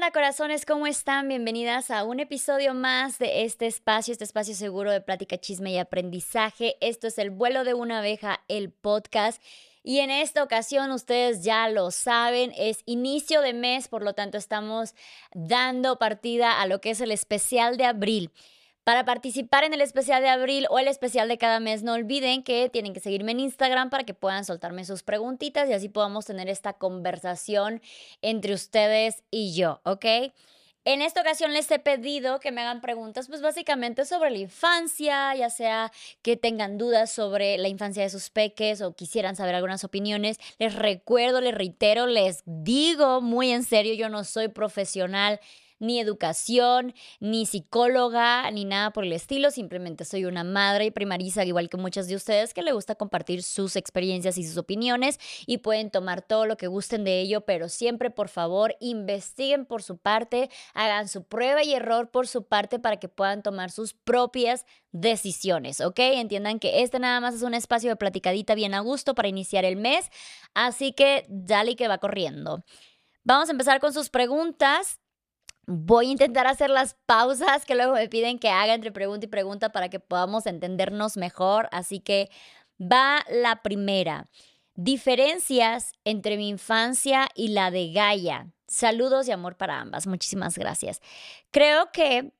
onda, corazones? ¿Cómo están? Bienvenidas a un episodio más de este espacio, este espacio seguro de plática, chisme y aprendizaje. Esto es El vuelo de una abeja, el podcast. Y en esta ocasión, ustedes ya lo saben, es inicio de mes, por lo tanto estamos dando partida a lo que es el especial de abril. Para participar en el especial de abril o el especial de cada mes, no olviden que tienen que seguirme en Instagram para que puedan soltarme sus preguntitas y así podamos tener esta conversación entre ustedes y yo, ¿ok? En esta ocasión les he pedido que me hagan preguntas, pues básicamente sobre la infancia, ya sea que tengan dudas sobre la infancia de sus peques o quisieran saber algunas opiniones. Les recuerdo, les reitero, les digo muy en serio, yo no soy profesional ni educación, ni psicóloga, ni nada por el estilo. Simplemente soy una madre y primariza, igual que muchas de ustedes, que le gusta compartir sus experiencias y sus opiniones y pueden tomar todo lo que gusten de ello, pero siempre, por favor, investiguen por su parte, hagan su prueba y error por su parte para que puedan tomar sus propias decisiones, ¿ok? Entiendan que este nada más es un espacio de platicadita bien a gusto para iniciar el mes, así que dale que va corriendo. Vamos a empezar con sus preguntas. Voy a intentar hacer las pausas que luego me piden que haga entre pregunta y pregunta para que podamos entendernos mejor. Así que va la primera. Diferencias entre mi infancia y la de Gaia. Saludos y amor para ambas. Muchísimas gracias. Creo que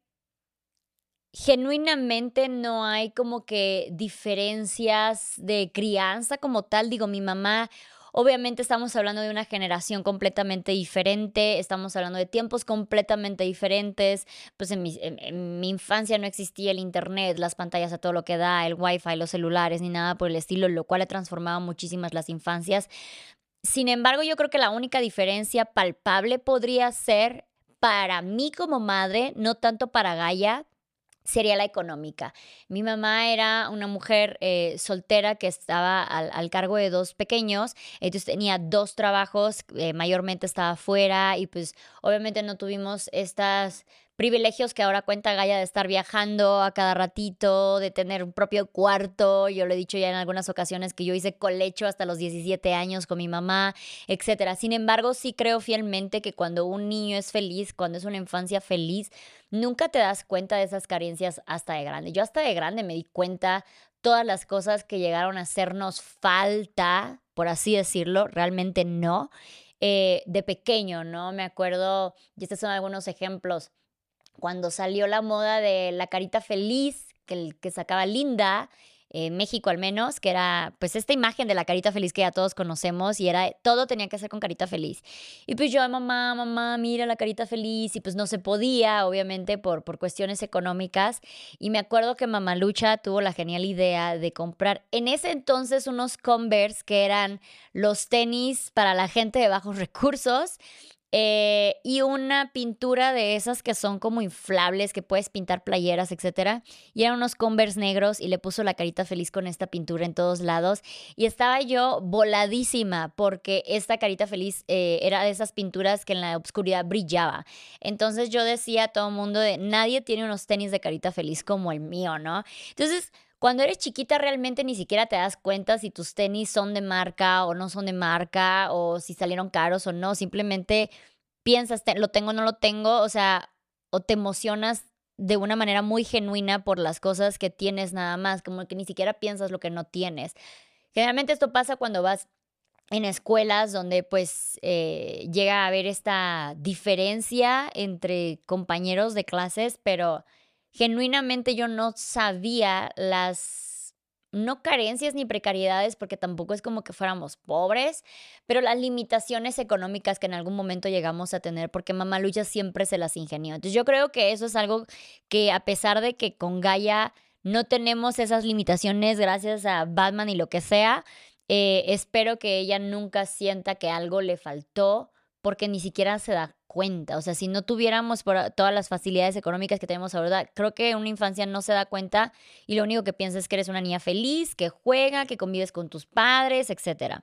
genuinamente no hay como que diferencias de crianza como tal. Digo, mi mamá Obviamente estamos hablando de una generación completamente diferente, estamos hablando de tiempos completamente diferentes, pues en mi, infancia no existía el internet, las pantallas a todo lo que da, el wifi, los celulares, ni nada por el estilo, lo cual ha transformado muchísimas las infancias. Sin embargo, yo creo que la única diferencia palpable podría ser para mí como madre, no tanto para Gaia, sería la económica. Mi mamá era una mujer eh, soltera que estaba al, cargo de dos pequeños, entonces tenía dos trabajos, eh, mayormente estaba fuera y pues obviamente no tuvimos estas privilegios que ahora cuenta Gaia de estar viajando a cada ratito, de tener un propio cuarto. Yo lo he dicho ya en algunas ocasiones que yo hice colecho hasta los 17 años con mi mamá, etcétera. Sin embargo, sí creo fielmente que cuando un niño es feliz, cuando es una infancia feliz, nunca te das cuenta de esas carencias hasta de grande. Yo hasta de grande me di cuenta todas las cosas que llegaron a hacernos falta, por así decirlo, realmente no. Eh, de pequeño, ¿no? Me acuerdo, y estos son algunos ejemplos, cuando salió la moda de la carita feliz que, que sacaba Linda, en México al menos, que era pues esta imagen de la carita feliz que ya todos conocemos y era todo tenía que ser con carita feliz. Y pues yo, mamá, mamá, mira la carita feliz y pues no se podía, obviamente por, por cuestiones económicas. Y me acuerdo que mamá Lucha tuvo la genial idea de comprar en ese entonces unos Converse que eran los tenis para la gente de bajos recursos eh, y una pintura de esas que son como inflables, que puedes pintar playeras, etc. Y eran unos Converse negros y le puso la carita feliz con esta pintura en todos lados. Y estaba yo voladísima porque esta carita feliz eh, era de esas pinturas que en la oscuridad brillaba. Entonces yo decía a todo el mundo de nadie tiene unos tenis de carita feliz como el mío, ¿no? Entonces cuando eres chiquita realmente ni siquiera te das cuenta si tus tenis son de marca o no son de marca o si salieron caros o no. Simplemente piensas, lo tengo o no lo tengo, o sea, o te emocionas de una manera muy genuina por las cosas que tienes nada más, como que ni siquiera piensas lo que no tienes. Generalmente esto pasa cuando vas en escuelas donde pues eh, llega a haber esta diferencia entre compañeros de clases, pero genuinamente yo no sabía las, no carencias ni precariedades, porque tampoco es como que fuéramos pobres, pero las limitaciones económicas que en algún momento llegamos a tener, porque mamá Lucha siempre se las ingenió. Entonces yo creo que eso es algo que a pesar de que con Gaia no tenemos esas limitaciones gracias a Batman y lo que sea, eh, espero que ella nunca sienta que algo le faltó porque ni siquiera se da cuenta. O sea, si no tuviéramos todas las facilidades económicas que tenemos ahora, creo que una infancia no se da cuenta y lo único que piensa es que eres una niña feliz, que juega, que convives con tus padres, etc.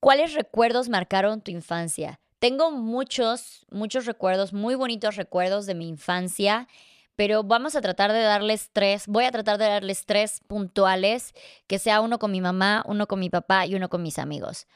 ¿Cuáles recuerdos marcaron tu infancia? Tengo muchos, muchos recuerdos, muy bonitos recuerdos de mi infancia, pero vamos a tratar de darles tres, voy a tratar de darles tres puntuales, que sea uno con mi mamá, uno con mi papá y uno con mis amigos.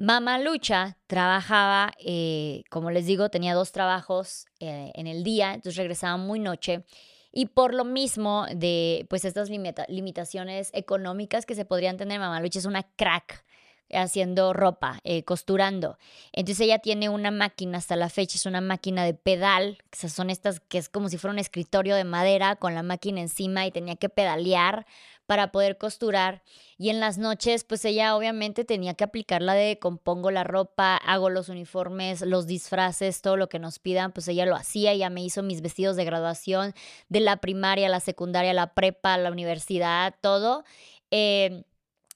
Mamá Lucha trabajaba, eh, como les digo, tenía dos trabajos eh, en el día, entonces regresaba muy noche. Y por lo mismo de pues estas limitaciones económicas que se podrían tener, Mamá Lucha es una crack haciendo ropa, eh, costurando. Entonces ella tiene una máquina hasta la fecha, es una máquina de pedal, que son estas que es como si fuera un escritorio de madera con la máquina encima y tenía que pedalear para poder costurar. Y en las noches, pues ella obviamente tenía que aplicar la de compongo la ropa, hago los uniformes, los disfraces, todo lo que nos pidan, pues ella lo hacía, ella me hizo mis vestidos de graduación de la primaria, la secundaria, la prepa, la universidad, todo. Eh,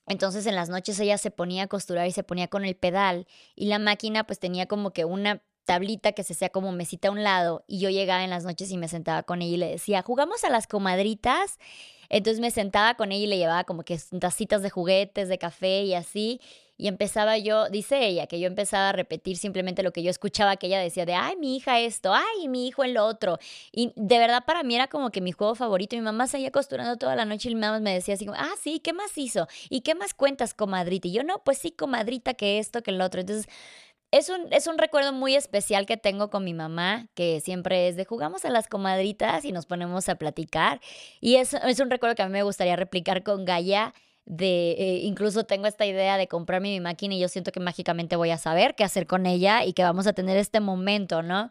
entonces en las noches ella se ponía a costurar y se ponía con el pedal y la máquina pues tenía como que una tablita que se hacía como mesita a un lado y yo llegaba en las noches y me sentaba con ella y le decía, jugamos a las comadritas. Entonces me sentaba con ella y le llevaba como que tacitas de juguetes, de café y así. Y empezaba yo, dice ella, que yo empezaba a repetir simplemente lo que yo escuchaba que ella decía de, ay, mi hija esto, ay, mi hijo el otro. Y de verdad para mí era como que mi juego favorito. Mi mamá seguía costurando toda la noche y mi mamá me decía así ah, sí, ¿qué más hizo? ¿Y qué más cuentas, comadrita? Y yo, no, pues sí, comadrita, que esto, que el otro. Entonces es un, es un recuerdo muy especial que tengo con mi mamá, que siempre es de jugamos a las comadritas y nos ponemos a platicar. Y es, es un recuerdo que a mí me gustaría replicar con Gaia de eh, incluso tengo esta idea de comprarme mi máquina y yo siento que mágicamente voy a saber qué hacer con ella y que vamos a tener este momento, ¿no?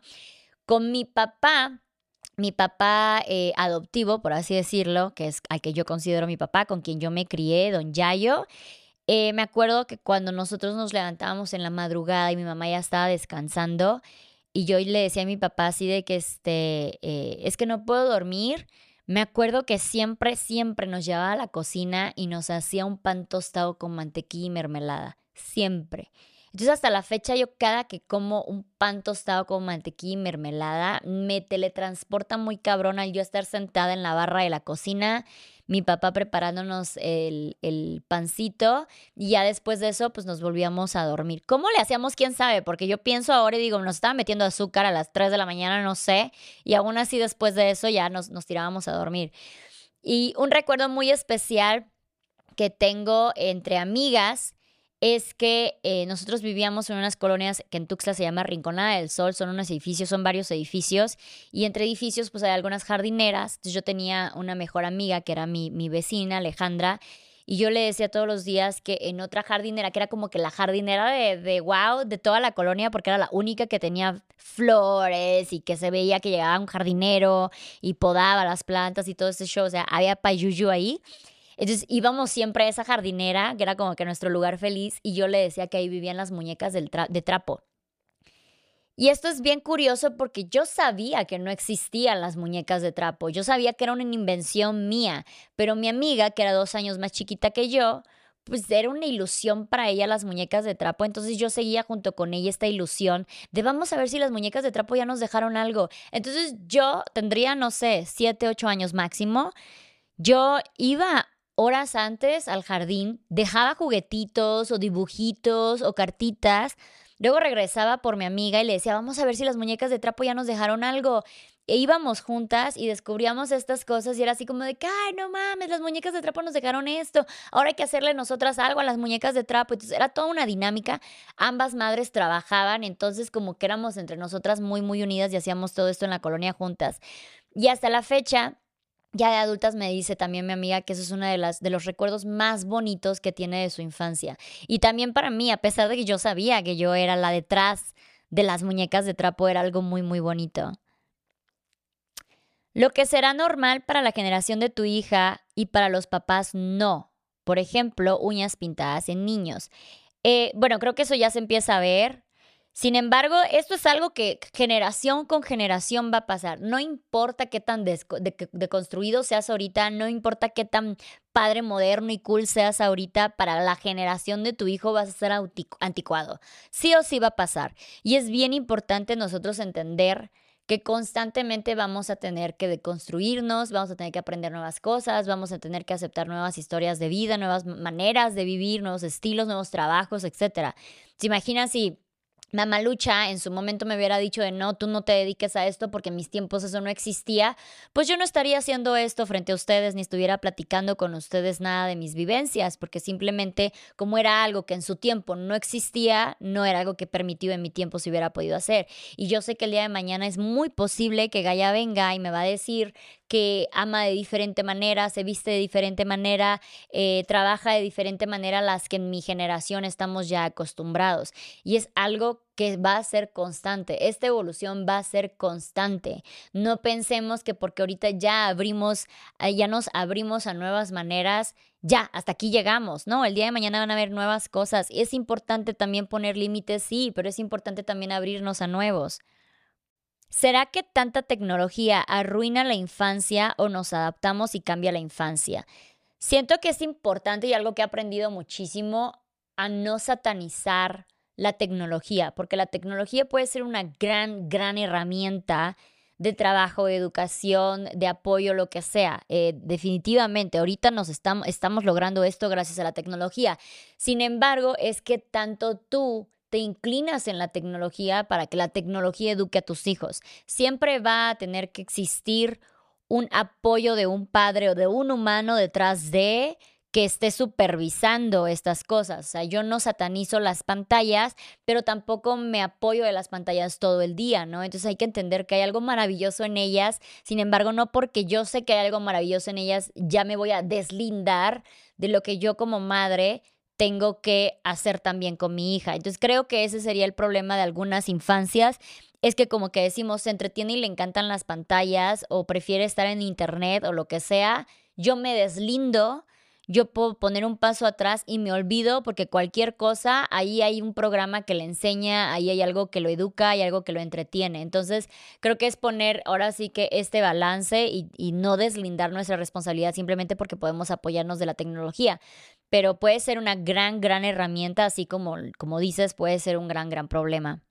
Con mi papá, mi papá eh, adoptivo, por así decirlo, que es al que yo considero mi papá, con quien yo me crié, don Yayo. Eh, me acuerdo que cuando nosotros nos levantábamos en la madrugada y mi mamá ya estaba descansando y yo le decía a mi papá así de que este, es que no puedo dormir me acuerdo que siempre, siempre nos llevaba a la cocina y nos hacía un pan tostado con mantequilla y mermelada. Siempre. Entonces hasta la fecha yo cada que como un pan tostado con mantequilla y mermelada me teletransporta muy cabrón al yo estar sentada en la barra de la cocina mi papá preparándonos el, el, pancito y ya después de eso pues nos volvíamos a dormir. ¿Cómo le hacíamos? ¿Quién sabe? Porque yo pienso ahora y digo, nos estaba metiendo azúcar a las 3 de la mañana, no sé, y aún así después de eso ya nos, nos tirábamos a dormir. Y un recuerdo muy especial que tengo entre amigas es que eh, nosotros vivíamos en unas colonias que en Tuxtla se llama Rinconada del Sol, son unos edificios, son varios edificios, y entre edificios pues hay algunas jardineras. Entonces yo tenía una mejor amiga que era mi, mi vecina, Alejandra, y yo le decía todos los días que en otra jardinera, que era como que la jardinera de, de wow, de toda la colonia, porque era la única que tenía flores y que se veía que llegaba un jardinero y podaba las plantas y todo ese show, o sea, había payuyu ahí. Entonces íbamos siempre a esa jardinera, que era como que nuestro lugar feliz, y yo le decía que ahí vivían las muñecas de trapo. Y esto es bien curioso porque yo sabía que no existían las muñecas de trapo, yo sabía que era una invención mía, pero mi amiga, que era dos años más chiquita que yo, pues era una ilusión para ella las muñecas de trapo, entonces yo seguía junto con ella esta ilusión de vamos a ver si las muñecas de trapo ya nos dejaron algo. Entonces yo tendría, no sé, siete, ocho años máximo, yo iba horas antes al jardín, dejaba juguetitos o dibujitos o cartitas. Luego regresaba por mi amiga y le decía, vamos a ver si las muñecas de trapo ya nos dejaron algo. E íbamos juntas y descubríamos estas cosas y era así como de ay, no mames, las muñecas de trapo nos dejaron esto. Ahora hay que hacerle nosotras algo a las muñecas de trapo. Entonces era toda una dinámica. Ambas madres trabajaban, entonces como que éramos entre nosotras muy, muy unidas y hacíamos todo esto en la colonia juntas. Y hasta la fecha, ya de adultas me dice también mi amiga que eso es uno de, las, de los recuerdos más bonitos que tiene de su infancia. Y también para mí, a pesar de que yo sabía que yo era la detrás de las muñecas de trapo, era algo muy, muy bonito. Lo que será normal para la generación de tu hija y para los papás no. Por ejemplo, uñas pintadas en niños. Eh, bueno, creo que eso ya se empieza a ver. Sin embargo, esto es algo que generación con generación va a pasar. No importa qué tan deconstruido seas ahorita, no importa qué tan padre moderno y cool seas ahorita, para la generación de tu hijo vas a ser anticuado. Sí o sí va a pasar. Y es bien importante nosotros entender que constantemente vamos a tener que deconstruirnos, vamos a tener que aprender nuevas cosas, vamos a tener que aceptar nuevas historias de vida, nuevas maneras de vivir, nuevos estilos, nuevos trabajos, etc. ¿Se imaginan si Mamalucha en su momento me hubiera dicho de no, tú no te dediques a esto porque en mis tiempos eso no existía, pues yo no estaría haciendo esto frente a ustedes ni estuviera platicando con ustedes nada de mis vivencias, porque simplemente como era algo que en su tiempo no existía, no era algo que permitido en mi tiempo se hubiera podido hacer. Y yo sé que el día de mañana es muy posible que Gaia venga y me va a decir que ama de diferente manera, se viste de diferente manera, eh, trabaja de diferente manera a las que en mi generación estamos ya acostumbrados. Y es algo que va a ser constante. Esta evolución va a ser constante. No pensemos que porque ahorita ya abrimos, eh, ya nos abrimos a nuevas maneras, ya, hasta aquí llegamos, ¿no? El día de mañana van a haber nuevas cosas. Es importante también poner límites, sí, pero es importante también abrirnos a nuevos. ¿Será que tanta tecnología arruina la infancia o nos adaptamos y cambia la infancia? Siento que es importante y algo que he aprendido muchísimo a no satanizar la tecnología, porque la tecnología puede ser una gran, gran herramienta de trabajo, de educación, de apoyo, lo que sea. Eh, definitivamente, ahorita nos estamos, estamos logrando esto gracias a la tecnología. Sin embargo, es que tanto tú te inclinas en la tecnología para que la tecnología eduque a tus hijos. Siempre va a tener que existir un apoyo de un padre o de un humano detrás de que esté supervisando estas cosas. O sea, yo no satanizo las pantallas, pero tampoco me apoyo de las pantallas todo el día, ¿no? Entonces hay que entender que hay algo maravilloso en ellas. Sin embargo, no porque yo sé que hay algo maravilloso en ellas, ya me voy a deslindar de lo que yo como madre tengo que hacer también con mi hija. Entonces creo que ese sería el problema de algunas infancias, es que como que decimos, se entretiene y le encantan las pantallas o prefiere estar en internet o lo que sea, yo me deslindo yo puedo poner un paso atrás y me olvido porque cualquier cosa, ahí hay un programa que le enseña, ahí hay algo que lo educa, hay algo que lo entretiene. Entonces, creo que es poner ahora sí que este balance y, y no deslindar nuestra responsabilidad simplemente porque podemos apoyarnos de la tecnología. Pero puede ser una gran, gran herramienta, así como, como dices, puede ser un gran, gran problema.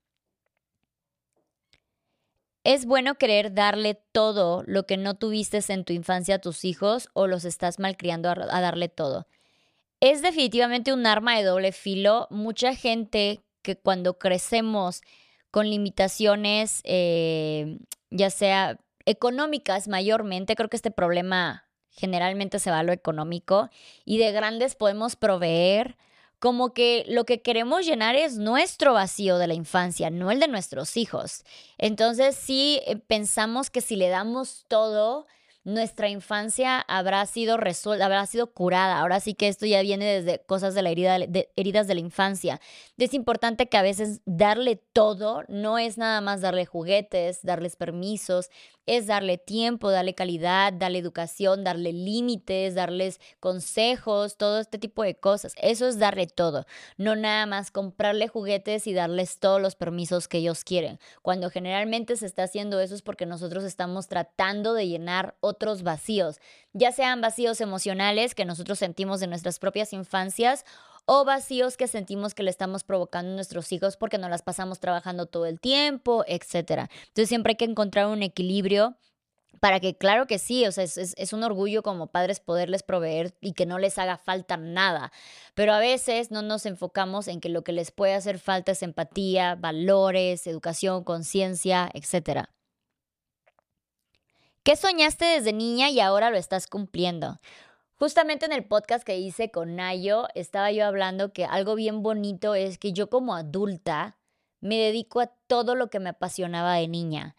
¿Es bueno querer darle todo lo que no tuviste en tu infancia a tus hijos o los estás malcriando a, darle todo? Es definitivamente un arma de doble filo. Mucha gente que cuando crecemos con limitaciones, eh, ya sea económicas mayormente, creo que este problema generalmente se va a lo económico y de grandes podemos proveer como que lo que queremos llenar es nuestro vacío de la infancia, no el de nuestros hijos. Entonces sí eh, pensamos que si le damos todo, nuestra infancia habrá sido resuelta, habrá sido curada. Ahora sí que esto ya viene desde cosas de la herida, de, heridas de la infancia. Es importante que a veces darle todo no es nada más darle juguetes, darles permisos, es darle tiempo, darle calidad, darle educación, darle límites, darles consejos, todo este tipo de cosas. Eso es darle todo, no nada más comprarle juguetes y darles todos los permisos que ellos quieren. Cuando generalmente se está haciendo eso es porque nosotros estamos tratando de llenar otros vacíos, ya sean vacíos emocionales que nosotros sentimos de nuestras propias infancias o vacíos que sentimos que le estamos provocando a nuestros hijos porque nos las pasamos trabajando todo el tiempo, etc. Entonces siempre hay que encontrar un equilibrio para que, claro que sí, o sea, es, es, un orgullo como padres poderles proveer y que no les haga falta nada. Pero a veces no nos enfocamos en que lo que les puede hacer falta es empatía, valores, educación, conciencia, etc. ¿Qué soñaste desde niña y ahora lo estás cumpliendo? Justamente en el podcast que hice con Nayo, estaba yo hablando que algo bien bonito es que yo como adulta me dedico a todo lo que me apasionaba de niña.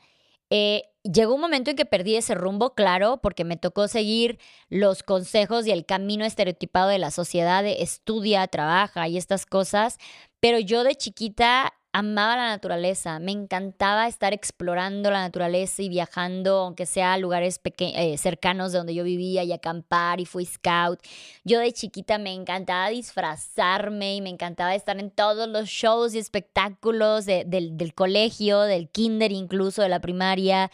Eh, llegó un momento en que perdí ese rumbo, claro, porque me tocó seguir los consejos y el camino estereotipado de la sociedad de estudia, trabaja y estas cosas, pero yo de chiquita amaba la naturaleza, me encantaba estar explorando la naturaleza y viajando, aunque sea a lugares eh, cercanos de donde yo vivía y acampar y fui scout. Yo de chiquita me encantaba disfrazarme y me encantaba estar en todos los shows y espectáculos del, del colegio, del kinder incluso, de la primaria.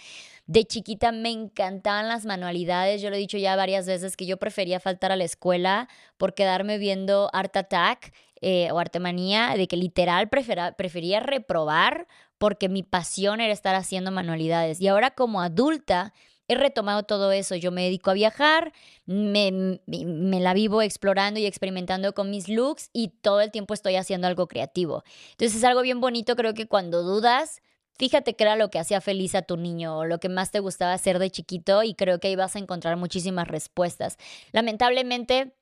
De chiquita me encantaban las manualidades. Yo lo he dicho ya varias veces que yo prefería faltar a la escuela por quedarme viendo Art Attack eh, o artemanía, de que literal prefería reprobar porque mi pasión era estar haciendo manualidades. Y ahora como adulta he retomado todo eso. Yo me dedico a viajar, me, me, la vivo explorando y experimentando con mis looks y todo el tiempo estoy haciendo algo creativo. Entonces es algo bien bonito, creo que cuando dudas, fíjate qué era lo que hacía feliz a tu niño o lo que más te gustaba hacer de chiquito y creo que ahí vas a encontrar muchísimas respuestas. Lamentablemente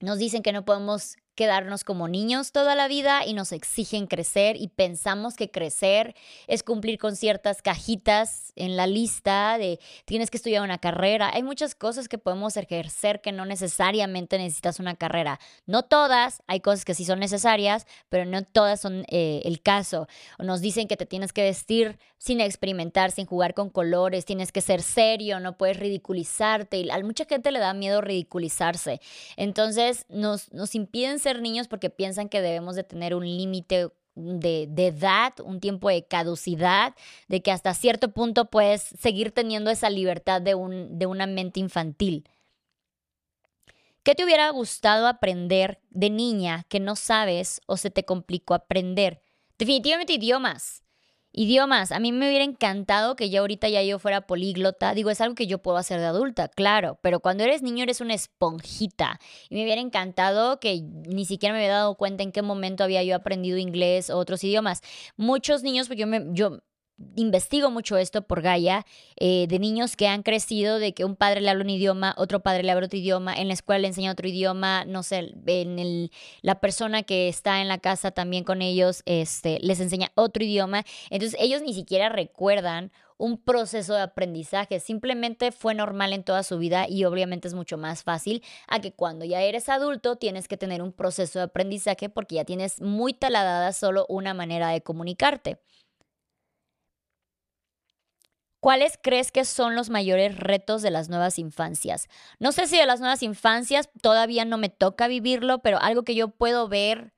nos dicen que no podemos quedarnos como niños toda la vida y nos exigen crecer y pensamos que crecer es cumplir con ciertas cajitas en la lista de tienes que estudiar una carrera. Hay muchas cosas que podemos ejercer que no necesariamente necesitas una carrera. No todas, hay cosas que sí son necesarias, pero no todas son eh, el caso. Nos dicen que te tienes que vestir sin experimentar, sin jugar con colores, tienes que ser serio, no puedes ridiculizarte. Y a mucha gente le da miedo ridiculizarse. Entonces nos, nos impiden niños porque piensan que debemos de tener un límite de, edad, un tiempo de caducidad, de que hasta cierto punto puedes seguir teniendo esa libertad de, un, de una mente infantil. ¿Qué te hubiera gustado aprender de niña que no sabes o se te complicó aprender? Definitivamente idiomas. Idiomas, a mí me hubiera encantado que ya ahorita ya yo fuera políglota. Digo, es algo que yo puedo hacer de adulta, claro, pero cuando eres niño eres una esponjita. Y me hubiera encantado que ni siquiera me había dado cuenta en qué momento había yo aprendido inglés o otros idiomas. Muchos niños, porque yo me, yo investigo mucho esto por Gaia, eh, de niños que han crecido, de que un padre le habla un idioma, otro padre le habla otro idioma, en la escuela le enseña otro idioma, no sé, en el, la persona que está en la casa también con ellos este, les enseña otro idioma. Entonces ellos ni siquiera recuerdan un proceso de aprendizaje, simplemente fue normal en toda su vida y obviamente es mucho más fácil a que cuando ya eres adulto tienes que tener un proceso de aprendizaje porque ya tienes muy taladada solo una manera de comunicarte. ¿Cuáles crees que son los mayores retos de las nuevas infancias? No sé si de las nuevas infancias todavía no me toca vivirlo, pero algo que yo puedo ver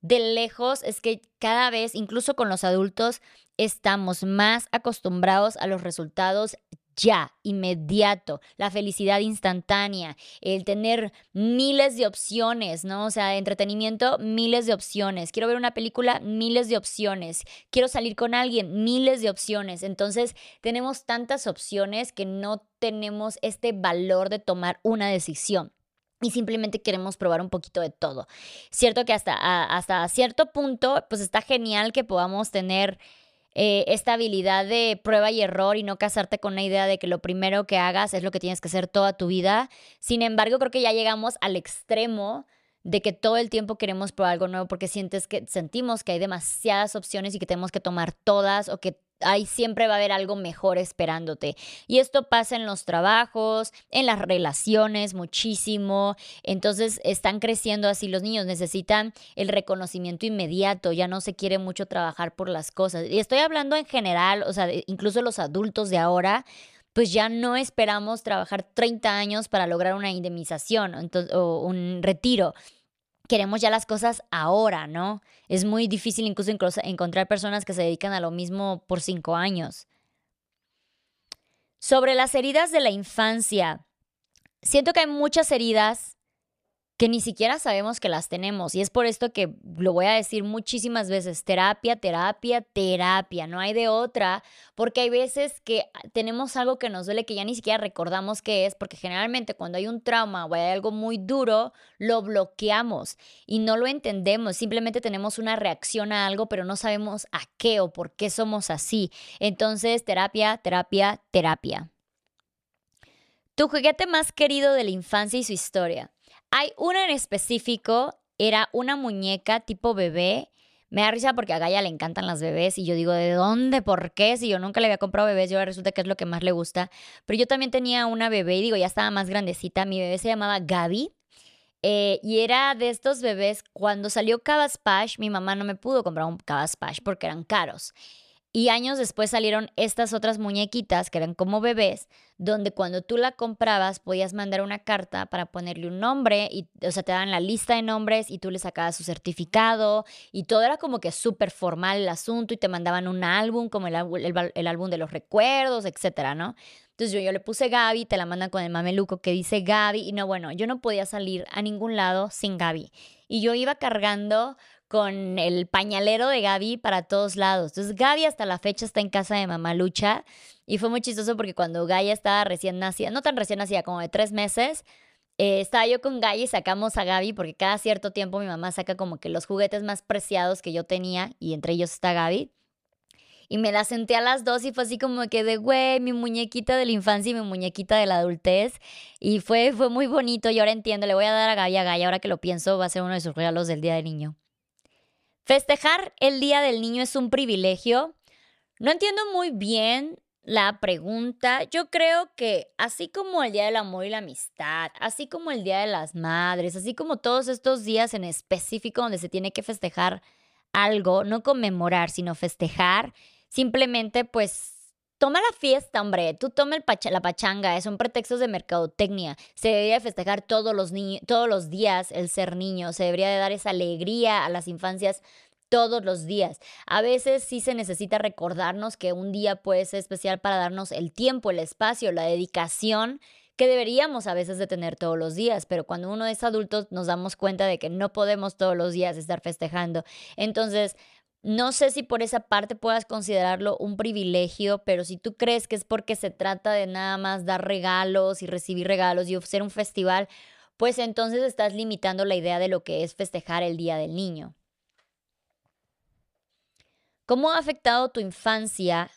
de lejos es que cada vez, incluso con los adultos, estamos más acostumbrados a los resultados ya, inmediato, la felicidad instantánea, el tener miles de opciones, ¿no? O sea, entretenimiento, miles de opciones. Quiero ver una película, miles de opciones. Quiero salir con alguien, miles de opciones. Entonces, tenemos tantas opciones que no tenemos este valor de tomar una decisión y simplemente queremos probar un poquito de todo. Cierto que hasta, hasta cierto punto, pues está genial que podamos tener eh, esta habilidad de prueba y error y no casarte con una idea de que lo primero que hagas es lo que tienes que hacer toda tu vida. Sin embargo, creo que ya llegamos al extremo de que todo el tiempo queremos probar algo nuevo porque sientes que sentimos que hay demasiadas opciones y que tenemos que tomar todas o que ahí siempre va a haber algo mejor esperándote. Y esto pasa en los trabajos, en las relaciones muchísimo. Entonces están creciendo así los niños, necesitan el reconocimiento inmediato, ya no se quiere mucho trabajar por las cosas. Y estoy hablando en general, o sea, incluso los adultos de ahora pues ya no esperamos trabajar 30 años para lograr una indemnización o un retiro queremos ya las cosas ahora, ¿no? Es muy difícil incluso encontrar personas que se dedican a lo mismo por cinco años. Sobre las heridas de la infancia, siento que hay muchas heridas que ni siquiera sabemos que las tenemos. Y es por esto que lo voy a decir muchísimas veces, terapia, terapia, terapia, no hay de otra, porque hay veces que tenemos algo que nos duele que ya ni siquiera recordamos qué es, porque generalmente cuando hay un trauma o hay algo muy duro, lo bloqueamos y no lo entendemos, simplemente tenemos una reacción a algo, pero no sabemos a qué o por qué somos así. Entonces, terapia, terapia, terapia. Tu juguete más querido de la infancia y su historia. Hay una en específico, era una muñeca tipo bebé. Me da risa porque a Gaia le encantan las bebés y yo digo, ¿de dónde? ¿Por qué? Si yo nunca le había comprado bebés, yo resulta que es lo que más le gusta. Pero yo también tenía una bebé y digo, ya estaba más grandecita. Mi bebé se llamaba Gaby. Eh, y era de estos bebés, cuando salió Cabaspash, mi mamá no me pudo comprar un Cabaspash porque eran caros. Y años después salieron estas otras muñequitas que eran como bebés, donde cuando tú la comprabas podías mandar una carta para ponerle un nombre, y, o sea, te daban la lista de nombres y tú le sacabas su certificado y todo era como que súper formal el asunto y te mandaban un álbum como el, álbum de los recuerdos, etcétera, ¿no? Entonces yo, yo le puse Gaby, te la mandan con el mameluco que dice Gaby y no, bueno, yo no podía salir a ningún lado sin Gaby. Y yo iba cargando con el pañalero de Gaby para todos lados. Entonces Gaby hasta la fecha está en casa de mamá Lucha y fue muy chistoso porque cuando Gaia estaba recién nacida, no tan recién nacida, como de tres meses, eh, estaba yo con Gaby y sacamos a Gaby porque cada cierto tiempo mi mamá saca como que los juguetes más preciados que yo tenía y entre ellos está Gaby. Y me la senté a las dos y fue así como que de, güey, mi muñequita de la infancia y mi muñequita de la adultez. Y fue, fue muy bonito y ahora entiendo, le voy a dar a Gaby a Gaby, ahora que lo pienso, va a ser uno de sus regalos del Día del Niño. Festejar el Día del Niño es un privilegio. No entiendo muy bien la pregunta. Yo creo que así como el Día del Amor y la Amistad, así como el Día de las Madres, así como todos estos días en específico donde se tiene que festejar algo, no conmemorar, sino festejar, simplemente pues Toma la fiesta, hombre. Tú toma la pachanga. Son pretextos de mercadotecnia. Se debería festejar todos los, todos los días el ser niño. Se debería de dar esa alegría a las infancias todos los días. A veces sí se necesita recordarnos que un día puede ser especial para darnos el tiempo, el espacio, la dedicación que deberíamos a veces de tener todos los días, pero cuando uno es adulto nos damos cuenta de que no podemos todos los días estar festejando. Entonces, no sé si por esa parte puedas considerarlo un privilegio, pero si tú crees que es porque se trata de nada más dar regalos y recibir regalos y ofrecer un festival, pues entonces estás limitando la idea de lo que es festejar el Día del Niño. ¿Cómo ha afectado tu infancia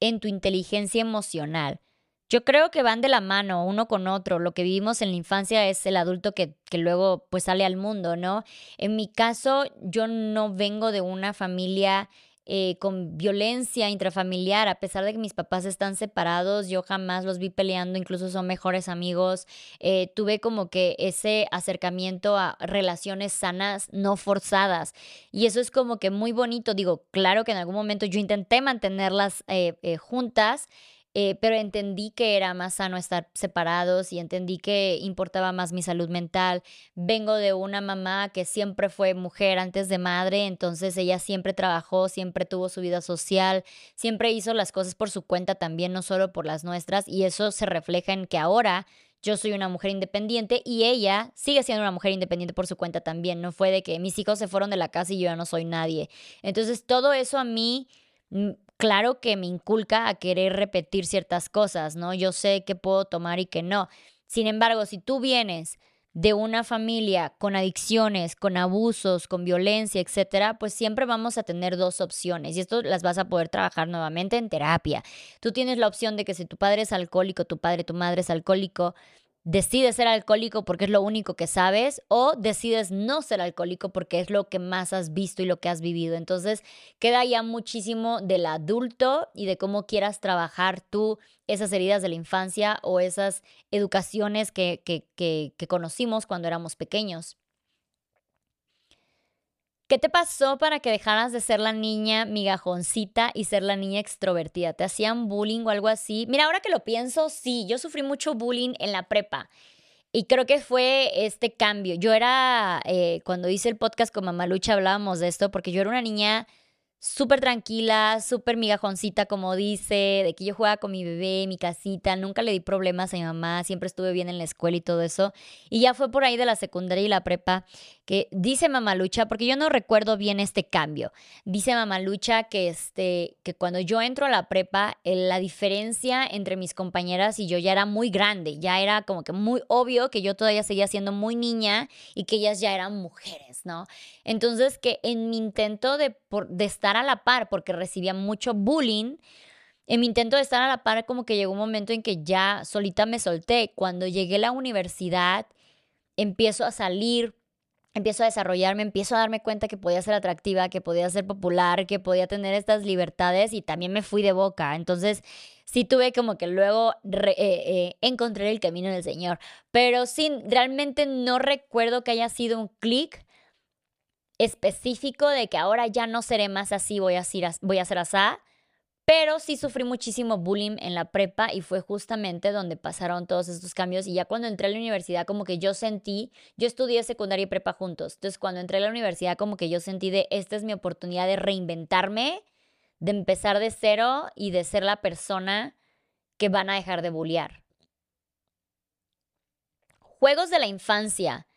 en tu inteligencia emocional? Yo creo que van de la mano uno con otro. Lo que vivimos en la infancia es el adulto que, luego pues sale al mundo, ¿no? En mi caso, yo no vengo de una familia eh, con violencia intrafamiliar, a pesar de que mis papás están separados, yo jamás los vi peleando, incluso son mejores amigos. Eh, tuve como que ese acercamiento a relaciones sanas, no forzadas. Y eso es como que muy bonito. Digo, claro que en algún momento yo intenté mantenerlas eh, juntas eh, pero entendí que era más sano estar separados y entendí que importaba más mi salud mental. Vengo de una mamá que siempre fue mujer antes de madre, entonces ella siempre trabajó, siempre tuvo su vida social, siempre hizo las cosas por su cuenta también, no solo por las nuestras, y eso se refleja en que ahora yo soy una mujer independiente y ella sigue siendo una mujer independiente por su cuenta también. No fue de que mis hijos se fueron de la casa y yo ya no soy nadie. Entonces todo eso a mí mm, claro que me inculca a querer repetir ciertas cosas, ¿no? Yo sé que puedo tomar y que no. Sin embargo, si tú vienes de una familia con adicciones, con abusos, con violencia, etcétera, pues siempre vamos a tener dos opciones y esto las vas a poder trabajar nuevamente en terapia. Tú tienes la opción de que si tu padre es alcohólico, tu padre, tu madre es alcohólico, decides ser alcohólico porque es lo único que sabes o decides no ser alcohólico porque es lo que más has visto y lo que has vivido. Entonces queda ya muchísimo del adulto y de cómo quieras trabajar tú esas heridas de la infancia o esas educaciones que, que, que, que conocimos cuando éramos pequeños. ¿Qué te pasó para que dejaras de ser la niña migajoncita y ser la niña extrovertida? ¿Te hacían bullying o algo así? Mira, ahora que lo pienso, sí, yo sufrí mucho bullying en la prepa. Y creo que fue este cambio. Yo era, eh, cuando hice el podcast con Mamalucha hablábamos de esto, porque yo era una niña súper tranquila, súper migajoncita, como dice, de que yo jugaba con mi bebé, mi casita, nunca le di problemas a mi mamá, siempre estuve bien en la escuela y todo eso. Y ya fue por ahí de la secundaria y la prepa que dice Mamalucha, porque yo no recuerdo bien este cambio, dice Mamalucha que, este, que cuando yo entro a la prepa, la diferencia entre mis compañeras y yo ya era muy grande, ya era como que muy obvio que yo todavía seguía siendo muy niña y que ellas ya eran mujeres, ¿no? Entonces que en mi intento de, de estar a la par, porque recibía mucho bullying, en mi intento de estar a la par como que llegó un momento en que ya solita me solté. Cuando llegué a la universidad, empiezo a salir empiezo a desarrollarme, empiezo a darme cuenta que podía ser atractiva, que podía ser popular, que podía tener estas libertades y también me fui de boca. Entonces, sí tuve como que luego eh, eh, encontré el camino del Señor. Pero sí, realmente no recuerdo que haya sido un clic específico de que ahora ya no seré más así, voy a, ser, voy. Pero sí sufrí muchísimo bullying en la prepa y fue justamente donde pasaron todos estos cambios. Y ya cuando entré a la universidad, como que yo sentí, yo estudié secundaria y prepa juntos. Entonces, cuando entré a la universidad, como que yo sentí de esta es mi oportunidad de reinventarme, de empezar de cero y de ser la persona que van a dejar de bullear. Juegos de la infancia.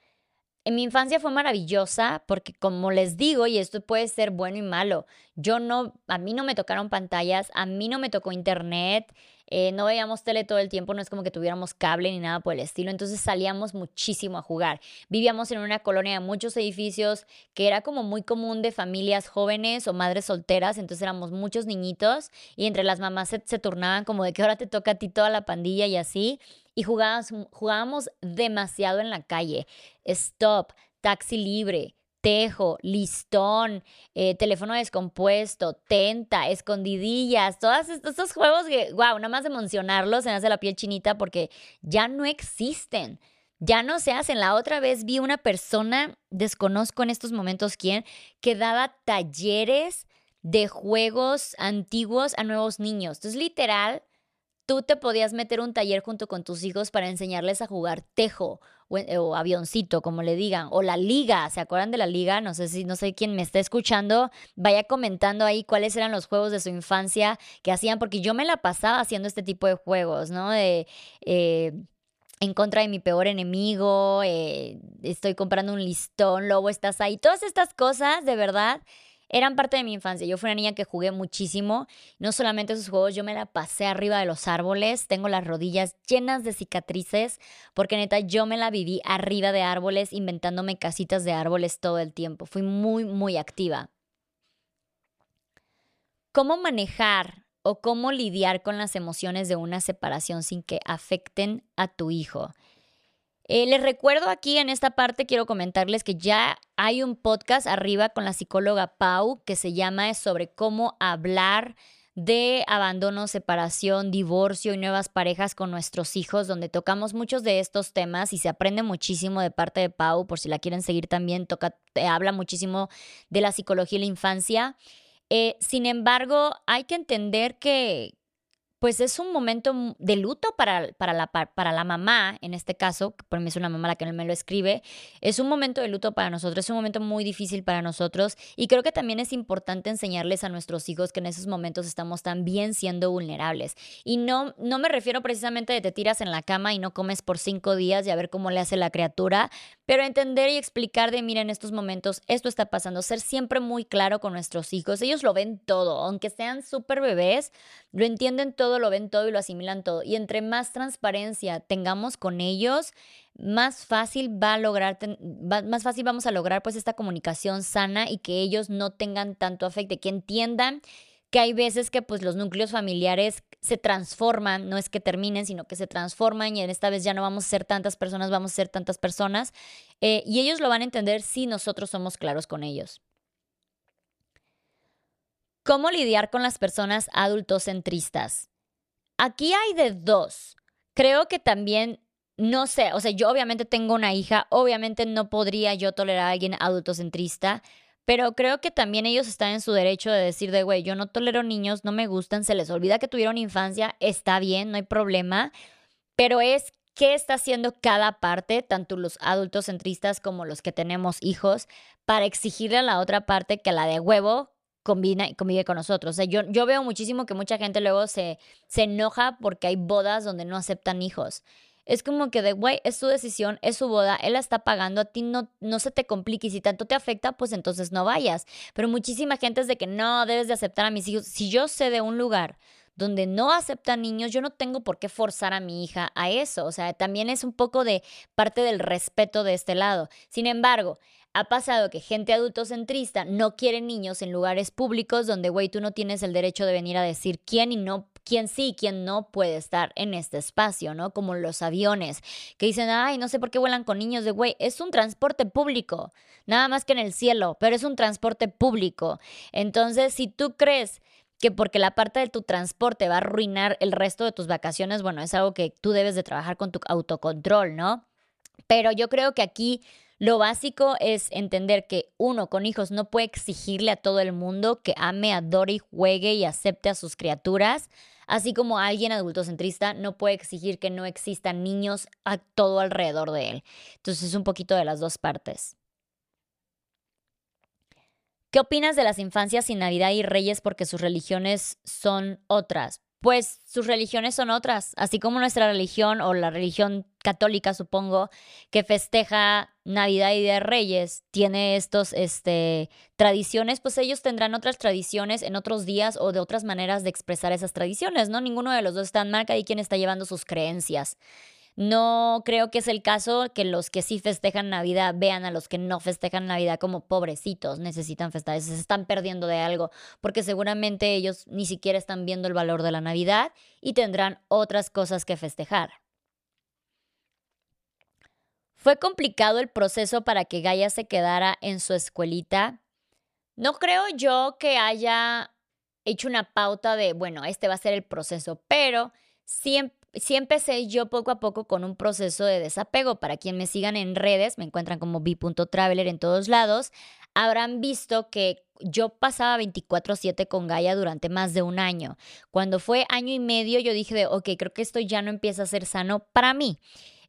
En mi infancia fue maravillosa porque como les digo, y esto puede ser bueno y malo, yo no, a mí no me tocaron pantallas, a mí no me tocó internet, eh, no veíamos tele todo el tiempo, no es como que tuviéramos cable ni nada por el estilo, entonces salíamos muchísimo a jugar. Vivíamos en una colonia de muchos edificios que era como muy común de familias jóvenes o madres solteras, entonces éramos muchos niñitos y entre las mamás se, se turnaban como de que ahora te toca a ti toda la pandilla y así y jugábamos, jugábamos demasiado en la calle. Stop, taxi libre, tejo, listón, eh, teléfono descompuesto, tenta, escondidillas, todos estos, juegos que, wow, nada más de mencionarlos se me hace la piel chinita porque ya no existen. Ya no se hacen. La otra vez vi una persona, desconozco en estos momentos quién, que daba talleres de juegos antiguos a nuevos niños. Entonces, literal, tú te podías meter un taller junto con tus hijos para enseñarles a jugar tejo o, avioncito, como le digan, o la liga, ¿se acuerdan de la liga? No sé si, no sé quién me está escuchando, vaya comentando ahí cuáles eran los juegos de su infancia que hacían, porque yo me la pasaba haciendo este tipo de juegos, ¿no? De... Eh, en contra de mi peor enemigo, eh, estoy comprando un listón, lobo, estás ahí. Todas estas cosas, de verdad, eran parte de mi infancia. Yo fui una niña que jugué muchísimo. No solamente esos juegos, yo me la pasé arriba de los árboles. Tengo las rodillas llenas de cicatrices porque neta yo me la viví arriba de árboles inventándome casitas de árboles todo el tiempo. Fui muy, muy activa. ¿Cómo manejar o cómo lidiar con las emociones de una separación sin que afecten a tu hijo? Eh, les recuerdo aquí en esta parte, quiero comentarles que ya hay un podcast arriba con la psicóloga Pau que se llama sobre cómo hablar de abandono, separación, divorcio y nuevas parejas con nuestros hijos, donde tocamos muchos de estos temas y se aprende muchísimo de parte de Pau, por si la quieren seguir también, toca, eh, habla muchísimo de la psicología y la infancia. Eh, sin embargo, hay que entender que, pues es un momento de luto para, para, la, para la mamá, en este caso, que por mí es una mamá la que me lo escribe, es un momento de luto para nosotros, es un momento muy difícil para nosotros y creo que también es importante enseñarles a nuestros hijos que en esos momentos estamos también siendo vulnerables. Y no, no me refiero precisamente de te tiras en la cama y no comes por cinco días y a ver cómo le hace la criatura, pero entender y explicar de, mira, en estos momentos esto está pasando, ser siempre muy claro con nuestros hijos, ellos lo ven todo, aunque sean súper bebés, lo entienden todo lo ven todo y lo asimilan todo. Y entre más transparencia tengamos con ellos, más fácil va a lograr, más fácil vamos a lograr pues esta comunicación sana y que ellos no tengan tanto afecto, que entiendan que hay veces que pues los núcleos familiares se transforman, no es que terminen, sino que se transforman y en esta vez ya no vamos a ser tantas personas, vamos a ser tantas personas eh, y ellos lo van a entender si nosotros somos claros con ellos. ¿Cómo lidiar con las personas adultocentristas? Aquí hay de dos. Creo que también, no sé, o sea, yo obviamente tengo una hija, obviamente no podría yo tolerar a alguien adultocentrista, pero creo que también ellos están en su derecho de decir de, güey, yo no tolero niños, no me gustan, se les olvida que tuvieron infancia, está bien, no hay problema, pero es qué está haciendo cada parte, tanto los adultocentristas como los que tenemos hijos, para exigirle a la otra parte que la de huevo combina, convive con nosotros. O sea, yo, yo veo muchísimo que mucha gente luego se, se enoja porque hay bodas donde no aceptan hijos. Es como que de, güey, es su decisión, es su boda, él la está pagando, a ti no, no se te complique y si tanto te afecta, pues entonces no vayas. Pero muchísima gente es de que no, debes de aceptar a mis hijos. Si yo sé de un lugar donde no aceptan niños, yo no tengo por qué forzar a mi hija a eso. O sea, también es un poco de parte del respeto de este lado. Sin embargo, ha pasado que gente adultocentrista no quiere niños en lugares públicos donde, güey, tú no tienes el derecho de venir a decir quién y no quién sí y quién no puede estar en este espacio, ¿no? Como los aviones, que dicen, ay, no sé por qué vuelan con niños de, güey, es un transporte público, nada más que en el cielo, pero es un transporte público. Entonces, si tú crees que porque la parte de tu transporte va a arruinar el resto de tus vacaciones, bueno, es algo que tú debes de trabajar con tu autocontrol, ¿no? Pero yo creo que aquí lo básico es entender que uno con hijos no puede exigirle a todo el mundo que ame, adore y juegue y acepte a sus criaturas, así como alguien adultocentrista no puede exigir que no existan niños a todo alrededor de él. Entonces es un poquito de las dos partes. ¿Qué opinas de las infancias sin Navidad y Reyes porque sus religiones son otras? pues sus religiones son otras, así como nuestra religión o la religión católica, supongo, que festeja Navidad y de Reyes, tiene estos este tradiciones, pues ellos tendrán otras tradiciones en otros días o de otras maneras de expresar esas tradiciones, ¿no? Ninguno de los dos está en marca y quien está llevando sus creencias. No creo que es el caso que los que sí festejan Navidad vean a los que no festejan Navidad como pobrecitos, necesitan festejar, se están perdiendo de algo, porque seguramente ellos ni siquiera están viendo el valor de la Navidad y tendrán otras cosas que festejar. ¿Fue complicado el proceso para que Gaia se quedara en su escuelita? No creo yo que haya hecho una pauta de, bueno, este va a ser el proceso, pero siempre sí empecé yo poco a poco con un proceso de desapego. Para quien me sigan en redes, me encuentran como b.traveler en todos lados, habrán visto que yo pasaba 24/7 con Gaia durante más de un año. Cuando fue año y medio, yo dije de, ok, creo que esto ya no empieza a ser sano para mí.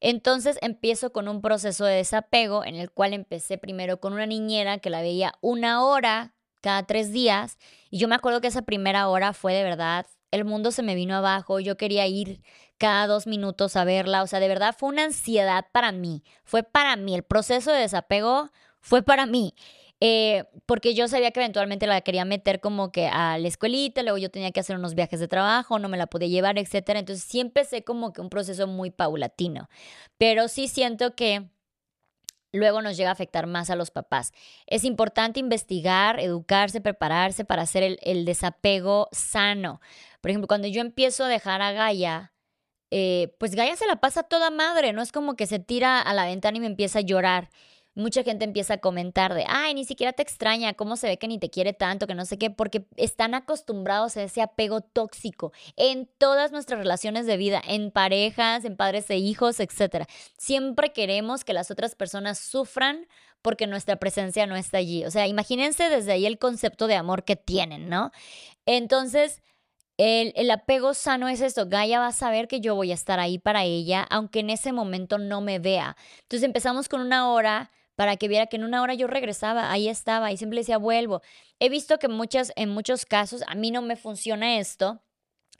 Entonces empiezo con un proceso de desapego en el cual empecé primero con una niñera que la veía una hora cada tres días. Y yo me acuerdo que esa primera hora fue de verdad, el mundo se me vino abajo, yo quería ir cada dos minutos a verla. O sea, de verdad fue una ansiedad para mí. Fue para mí. El proceso de desapego fue para mí. Eh, porque yo sabía que eventualmente la quería meter como que a la escuelita, luego yo tenía que hacer unos viajes de trabajo, no me la podía llevar, etcétera. Entonces sí empecé como que un proceso muy paulatino. Pero sí siento que luego nos llega a afectar más a los papás. Es importante investigar, educarse, prepararse para hacer el, el desapego sano. Por ejemplo, cuando yo empiezo a dejar a Gaia, eh, pues Gaia se la pasa toda madre, no es como que se tira a la ventana y me empieza a llorar. Mucha gente empieza a comentar de, ay, ni siquiera te extraña, cómo se ve que ni te quiere tanto, que no sé qué, porque están acostumbrados a ese apego tóxico en todas nuestras relaciones de vida, en parejas, en padres e hijos, etc. Siempre queremos que las otras personas sufran porque nuestra presencia no está allí. O sea, imagínense desde ahí el concepto de amor que tienen, ¿no? Entonces, el, apego sano es esto, Gaia va a saber que yo voy a estar ahí para ella, aunque en ese momento no me vea. Entonces empezamos con una hora para que viera que en una hora yo regresaba, ahí estaba y siempre decía vuelvo. He visto que muchas, en muchos casos a mí no me funciona esto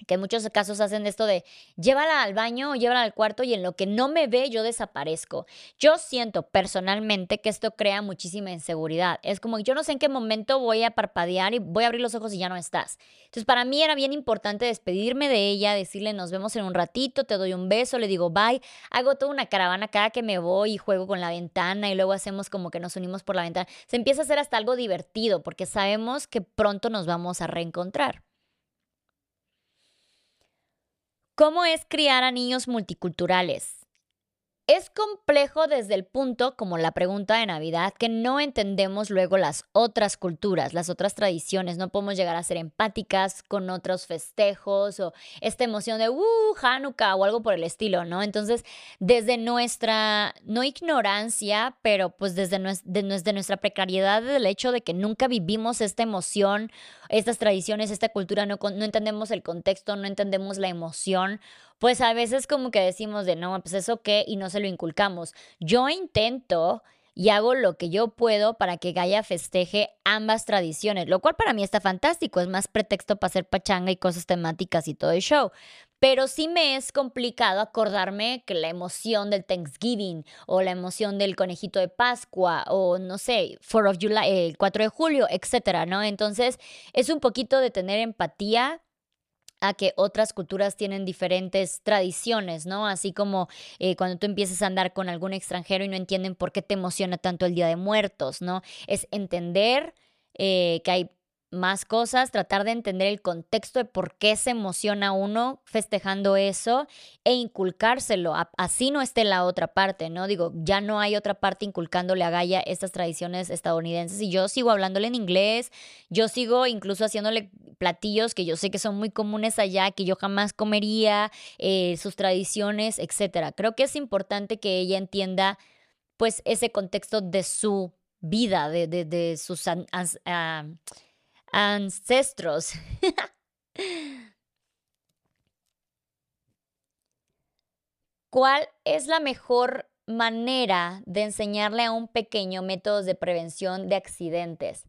que en muchos casos hacen esto de llévala al baño o llévala al cuarto y en lo que no me ve yo desaparezco. Yo siento personalmente que esto crea muchísima inseguridad. Es como yo no sé en qué momento voy a parpadear y voy a abrir los ojos y ya no estás. Entonces para mí era bien importante despedirme de ella, decirle nos vemos en un ratito, te doy un beso, le digo bye, hago toda una caravana cada que me voy y juego con la ventana y luego hacemos como que nos unimos por la ventana. Se empieza a hacer hasta algo divertido porque sabemos que pronto nos vamos a reencontrar. ¿Cómo es criar a niños multiculturales? Es complejo desde el punto, como la pregunta de Navidad, que no entendemos luego las otras culturas, las otras tradiciones. No podemos llegar a ser empáticas con otros festejos o esta emoción de, uh, Hanukkah o algo por el estilo, ¿no? Entonces, desde nuestra, no ignorancia, pero pues desde, desde nuestra precariedad del hecho de que nunca vivimos esta emoción, estas tradiciones, esta cultura, no, no entendemos el contexto, no entendemos la emoción pues a veces como que decimos de no, pues eso qué y no se lo inculcamos. Yo intento y hago lo que yo puedo para que Gaia festeje ambas tradiciones, lo cual para mí está fantástico, es más pretexto para hacer pachanga y cosas temáticas y todo el show. Pero sí me es complicado acordarme que la emoción del Thanksgiving o la emoción del conejito de Pascua o no sé, 4 of July, el 4 de julio, etcétera, ¿no? Entonces es un poquito de tener empatía a que otras culturas tienen diferentes tradiciones, ¿no? Así como eh, cuando tú empiezas a andar con algún extranjero y no entienden por qué te emociona tanto el Día de Muertos, ¿no? Es entender eh, que hay más cosas, tratar de entender el contexto de por qué se emociona uno festejando eso e inculcárselo, así no esté la otra parte, ¿no? Digo, ya no hay otra parte inculcándole a Gaia estas tradiciones estadounidenses y yo sigo hablándole en inglés, yo sigo incluso haciéndole platillos que yo sé que son muy comunes allá, que yo jamás comería, eh, sus tradiciones, etcétera. Creo que es importante que ella entienda pues ese contexto de su vida, de, de, sus... ancestros. ¿Cuál es la mejor manera de enseñarle a un pequeño métodos de prevención de accidentes?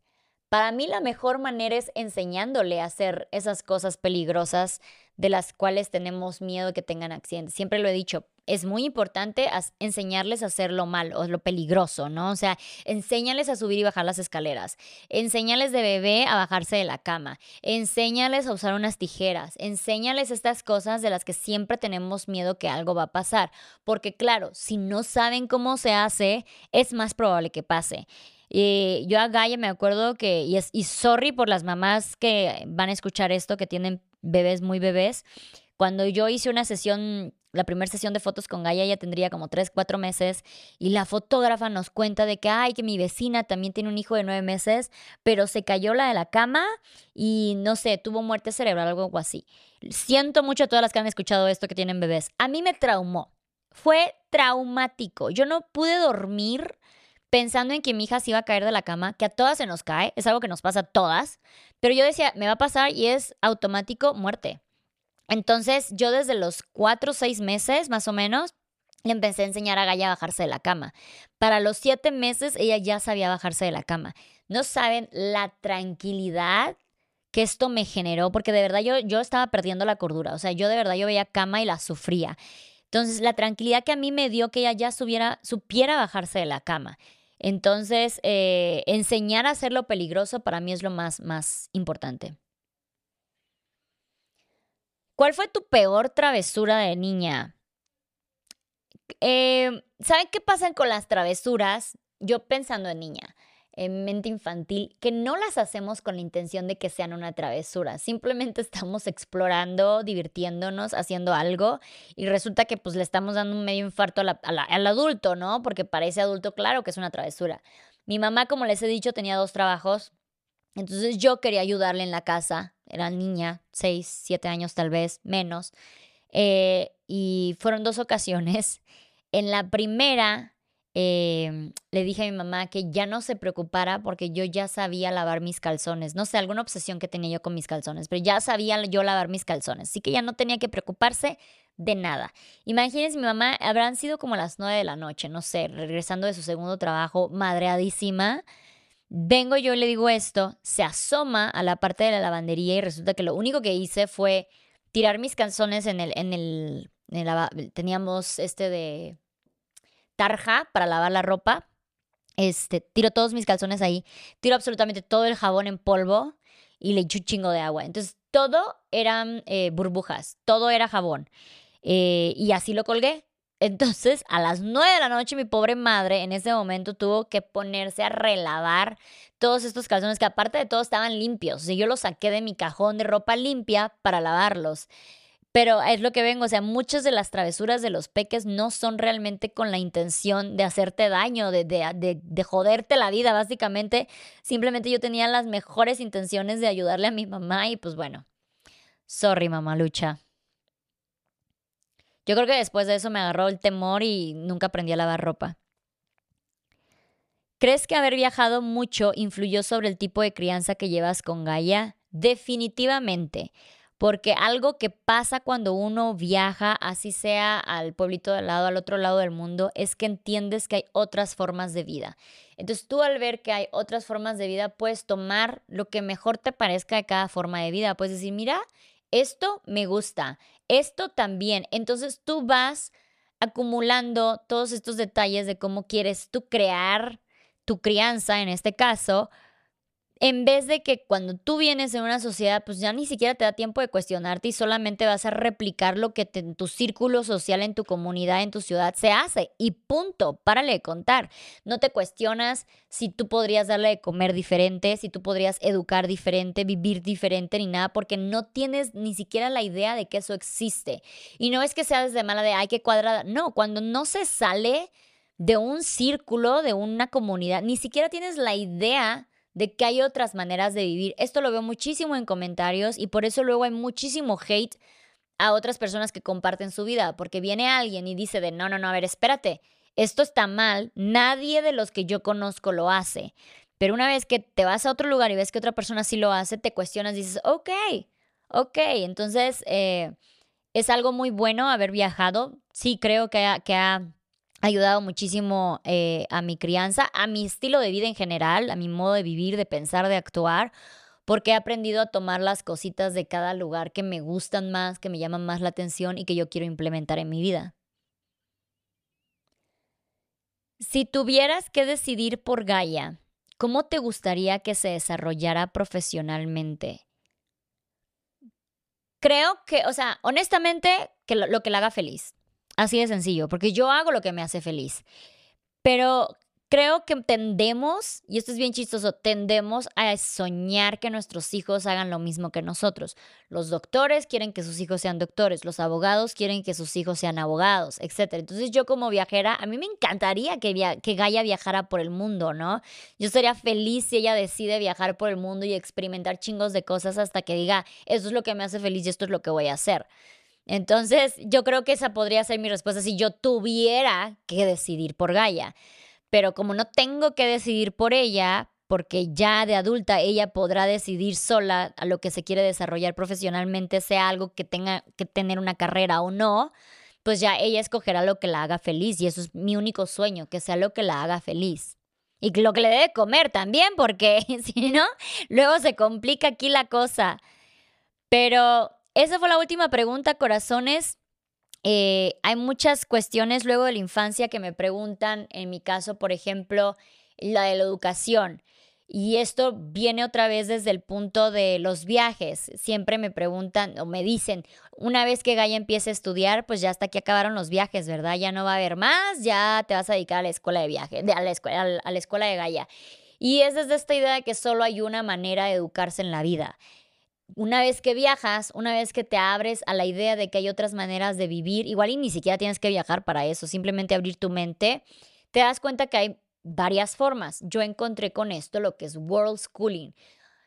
Para mí la mejor manera es enseñándole a hacer esas cosas peligrosas de las cuales tenemos miedo que tengan accidentes. Siempre lo he dicho, es muy importante enseñarles a hacer lo malo o lo peligroso, ¿no? O sea, enséñales a subir y bajar las escaleras, enséñales de bebé a bajarse de la cama, enséñales a usar unas tijeras, enséñales estas cosas de las que siempre tenemos miedo que algo va a pasar, porque claro, si no saben cómo se hace, es más probable que pase. Yo a Gaia me acuerdo que, y, es, sorry por las mamás que van a escuchar esto, que tienen bebés muy bebés, cuando yo hice una sesión, la primera sesión de fotos con Gaia, ella tendría como 3, 4 meses y la fotógrafa nos cuenta de que, ay, que mi vecina también tiene un hijo de 9 meses, pero se cayó la de la cama y no sé, tuvo muerte cerebral, algo así. Siento mucho a todas las que han escuchado esto que tienen bebés. A mí me traumó. Fue traumático. Yo no pude dormir pensando en que mi hija se iba a caer de la cama, que a todas se nos cae, es algo que nos pasa a todas, pero yo decía, me va a pasar y es automático muerte. Entonces yo desde los cuatro o seis meses más o menos le empecé a enseñar a Gaia a bajarse de la cama. Para los siete meses ella ya sabía bajarse de la cama. No saben la tranquilidad que esto me generó, porque de verdad yo, yo estaba perdiendo la cordura. O sea, yo de verdad yo veía cama y la sufría. Entonces, la tranquilidad que a mí me dio que ella ya supiera bajarse de la cama. Entonces, eh, enseñar a hacerlo peligroso para mí es lo más, más importante. ¿Cuál fue tu peor travesura de niña? Eh, ¿Saben qué pasa con las travesuras? Yo pensando en niña en mente infantil que no las hacemos con la intención de que sean una travesura. Simplemente estamos explorando, divirtiéndonos, haciendo algo y resulta que pues le estamos dando un medio infarto al adulto, ¿no? Porque para ese adulto claro que es una travesura. Mi mamá, como les he dicho, tenía dos trabajos. Entonces yo quería ayudarle en la casa. Era niña, seis, siete años tal vez, menos. Eh, y fueron dos ocasiones. En la primera Em, le dije a mi mamá que ya no se preocupara porque yo ya sabía lavar mis calzones. No sé, alguna obsesión que tenía yo con mis calzones, pero ya sabía yo lavar mis calzones. Así que ya no tenía que preocuparse de nada. Imagínense, mi mamá habrán sido como las nueve de la noche, no sé, regresando de su segundo trabajo, madreadísima. Vengo yo y le digo esto, se asoma a la parte de la lavandería y resulta que lo único que hice fue tirar mis calzones en el, en el, en el teníamos este de tarja para lavar la ropa. Este, tiro todos mis calzones ahí, tiro absolutamente todo el jabón en polvo y le echo un chingo de agua. Entonces todo eran eh, burbujas, todo era jabón. Eh, y así lo colgué. Entonces, a las nueve de la noche, mi pobre madre en ese momento tuvo que ponerse a relavar todos estos calzones que aparte de todo estaban limpios. O yo los saqué de mi cajón de ropa limpia para lavarlos. Pero es lo que vengo, o sea, muchas de las travesuras de los peques no son realmente con la intención de hacherte daño, de, de, de, joderte la vida, básicamente. Simplemente yo tenía las mejores intenciones de ayudarle a mi mamá y pues bueno, sorry mamá lucha. Yo creo que después de eso me agarró el temor y nunca aprendí a lavar ropa. ¿Crees que haber viajado mucho influyó sobre el tipo de crianza que llevas con Gaia? Definitivamente porque algo que pasa cuando uno viaja, así sea al pueblito de lado, al otro lado del mundo, es que entiendes que hay otras formas de vida. Entonces tú al ver que hay otras formas de vida, puedes tomar lo que mejor te parezca de cada forma de vida. Puedes decir, mira, esto me gusta, esto también. Entonces tú vas acumulando todos estos detalles de cómo quieres tú crear tu crianza, en este caso, en vez de que cuando tú vienes en una sociedad, pues ya ni siquiera te da tiempo de cuestionarte y solamente vas a replicar lo que en tu círculo social, en tu comunidad, en tu ciudad se hace. Y punto, párale de contar. No te cuestionas si tú podrías darle de comer diferente, si tú podrías educar diferente, vivir diferente, ni nada, porque no tienes ni siquiera la idea de que eso existe. Y no es que sea desde mala de, ay, qué cuadrada. No, cuando no se sale de un círculo, de una comunidad, ni siquiera tienes la idea de que hay otras maneras de vivir. Esto lo veo muchísimo en comentarios y por eso luego hay muchísimo hate a otras personas que comparten su vida, porque viene alguien y dice de, no, no, no, a ver, espérate, esto está mal, nadie de los que yo conozco lo hace. Pero una vez que te vas a otro lugar y ves que otra persona sí lo hace, te cuestionas, dices, ok, ok, entonces eh, es algo muy bueno haber viajado. Sí, creo que que ha ayudado muchísimo eh, a mi crianza, a mi estilo de vida en general, a mi modo de vivir, de pensar, de actuar, porque he aprendido a tomar las cositas de cada lugar que me gustan más, que me llaman más la atención y que yo quiero implementar en mi vida. Si tuvieras que decidir por Gaia, ¿cómo te gustaría que se desarrollara profesionalmente? Creo que, o sea, honestamente, que lo, lo que la haga feliz. Así de sencillo, porque yo hago lo que me hace feliz. Pero creo que tendemos, y esto es bien chistoso, tendemos a soñar que nuestros hijos hagan lo mismo que nosotros. Los doctores quieren que sus hijos sean doctores, los abogados quieren que sus hijos sean abogados, etc. Entonces yo como viajera, a mí me encantaría que, que Gaia viajara por el mundo, ¿no? Yo estaría feliz si ella decide viajar por el mundo y experimentar chingos de cosas hasta que diga, eso es lo que me hace feliz y esto es lo que voy a hacer. Entonces, yo creo que esa podría ser mi respuesta si yo tuviera que decidir por Gaia. Pero como no tengo que decidir por ella, porque ya de adulta ella podrá decidir sola a lo que se quiere desarrollar profesionalmente, sea algo que tenga que tener una carrera o no, pues ya ella escogerá lo que la haga feliz y eso es mi único sueño, que sea lo que la haga feliz. Y lo que le debe comer también, porque si no, luego se complica aquí la cosa. Pero esa fue la última pregunta, corazones. Eh, hay muchas cuestiones luego de la infancia que me preguntan, en mi caso, por ejemplo, la de la educación. Y esto viene otra vez desde el punto de los viajes. Siempre me preguntan o me dicen, una vez que Gaia empiece a estudiar, pues ya hasta aquí acabaron los viajes, ¿verdad? Ya no va a haber más, ya te vas a dedicar a la escuela de viaje, a la escuela, a la escuela de Gaia. Y es desde esta idea de que solo hay una manera de educarse en la vida una vez que viajas, una vez que te abres a la idea de que hay otras maneras de vivir, igual y ni siquiera tienes que viajar para eso, simplemente abrir tu mente, te das cuenta que hay varias formas. Yo encontré con esto lo que es World Schooling.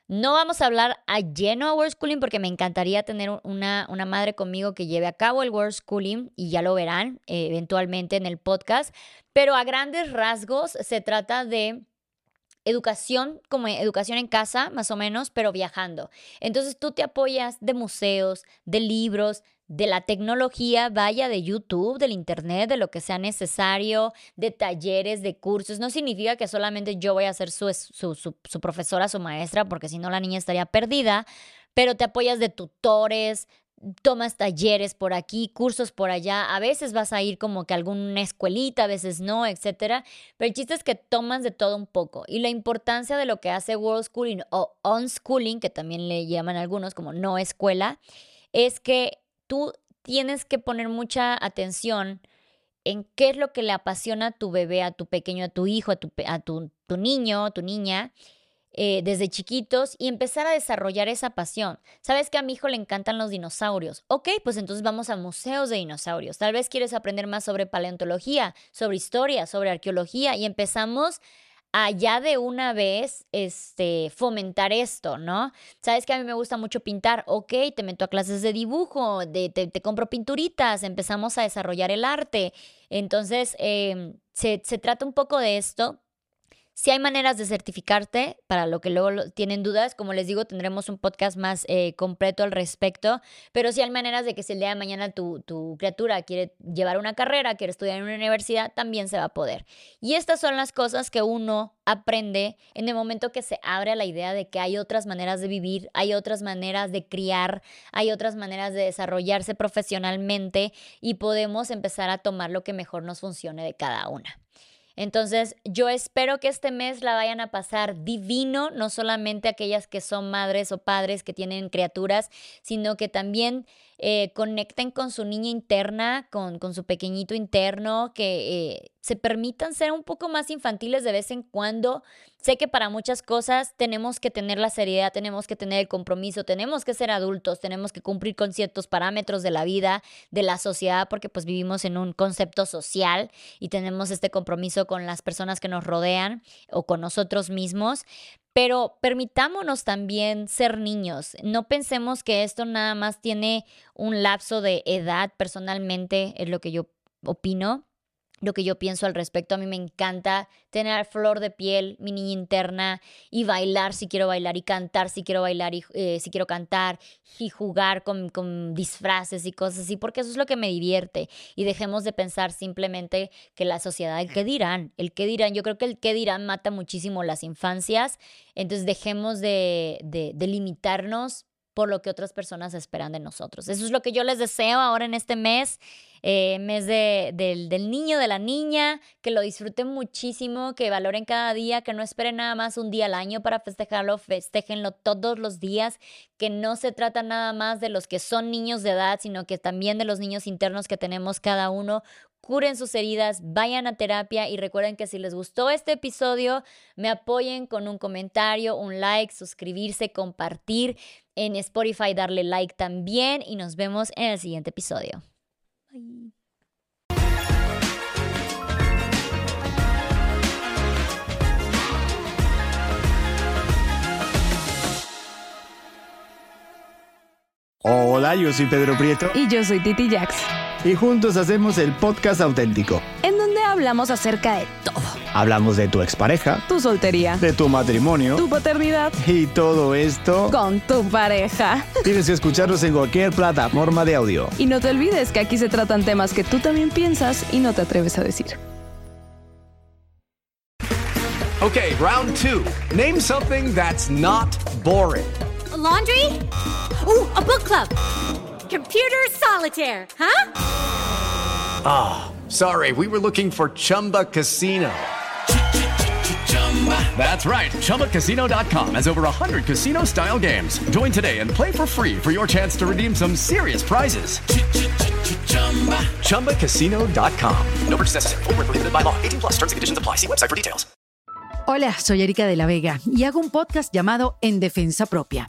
No vamos a hablar a lleno a World Schooling porque me encantaría tener una, una madre conmigo que lleve a cabo el World Schooling y ya lo verán eh, eventualmente en el podcast, pero a grandes rasgos se trata de educación, como educación en casa, más o menos, pero viajando. Entonces tú te apoyas de museos, de libros, de la tecnología, vaya de YouTube, del Internet, de lo que sea necesario, de talleres, de cursos. No significa que solamente yo voy a ser su, su, su profesora, su maestra, porque si no la niña estaría perdida, pero te apoyas de tutores, tomas talleres por aquí, cursos por allá, a veces vas a ir como que a alguna escuelita, a veces no, etcétera, pero el chiste es que tomas de todo un poco y la importancia de lo que hace World Schooling o Unschooling, que también le llaman algunos como no escuela, es que tú tienes que poner mucha atención en qué es lo que le apasiona a tu bebé, a tu pequeño, a tu hijo, a tu, a tu, tu niña, eh, desde chiquitos y empezar a desarrollar esa pasión. Sabes que a mi hijo le encantan los dinosaurios. Ok, pues entonces vamos a museos de dinosaurios. Tal vez quieres aprender más sobre paleontología, sobre historia, sobre arqueología y empezamos allá de una vez este, fomentar esto, ¿no? Sabes que a mí me gusta mucho pintar, ok, te meto a clases de dibujo, de, te, compro pinturitas, empezamos a desarrollar el arte. Entonces, em, se, se trata un poco de esto si hay maneras de certificarte, para lo que luego tienen dudas, como les digo, tendremos un podcast más eh, completo al respecto, pero si hay maneras de que si el día de mañana tu, tu criatura quiere llevar una carrera, quiere estudiar en una universidad, también se va a poder. Y estas son las cosas que uno aprende en el momento que se abre a la idea de que hay otras maneras de vivir, hay otras maneras de criar, hay otras maneras de desarrollarse profesionalmente y podemos empezar a tomar lo que mejor nos funcione de cada una. Entonces, yo espero que este mes la vayan a pasar divino, no solamente aquellas que son madres o padres que tienen criaturas, sino que también eh, conecten con su niña interna, con, con su pequeñito interno, que eh, se permitan ser un poco más infantiles de vez en cuando. Sé que para muchas cosas tenemos que tener la seriedad, tenemos que tener el compromiso, tenemos que ser adultos, tenemos que cumplir con ciertos parámetros de la vida, de la sociedad, porque pues vivimos en un concepto social y tenemos este compromiso con las personas que nos rodean o con nosotros mismos pero permitámonos también ser niños. No pensemos que esto nada más tiene un lapso de edad, personalmente es lo que yo opino. Lo que yo pienso al respecto. A mí me encanta tener flor de piel, mi niña interna, y bailar si quiero bailar, y cantar si quiero bailar, y eh, si quiero cantar, y jugar con, con, disfraces y cosas así, porque eso es lo que me divierte. Y dejemos de pensar simplemente que la sociedad, el qué dirán, el qué dirán. Yo creo que el qué dirán mata muchísimo las infancias, entonces dejemos de, de, de limitarnos por lo que otras personas esperan de nosotros. Eso es lo que yo les deseo ahora en este mes, eh, mes de, del, del, niño, de la niña, que lo disfruten muchísimo, que valoren cada día, que no esperen nada más un día al año para festejarlo, festejenlo todos los días, que no se trata nada más de los que son niños de edad, sino que también de los niños internos que tenemos cada uno curen sus heridas, vayan a terapia y recuerden que si les gustó este episodio, me apoyen con un comentario, un like, suscribirse, compartir en Spotify, darle like también y nos vemos en el siguiente episodio. Hola, yo soy Pedro Prieto. Y yo soy Titi Jax. Y juntos hacemos el podcast auténtico. En donde hablamos acerca de todo. Hablamos de tu expareja. Tu soltería. De tu matrimonio. Tu paternidad. Y todo esto. Con tu pareja. Tienes que escucharnos en cualquier plataforma de audio. Y no te olvides que aquí se tratan temas que tú también piensas y no te atreves a decir. Ok, round two. Name something that's not boring. A laundry? Ooh, a book club. Computer solitaire, huh? Ah, oh, sorry, we were looking for Chumba Casino. That's right. ChumbaCasino.com has over 100 casino style games. Join today and play for free for your chance to redeem some serious prizes. ChumbaCasino.com. No purchase necessary. Full prohibited by law. 18 plus terms and conditions apply. See website for details. Hola, soy Erika de la Vega y hago un podcast llamado En Defensa Propia,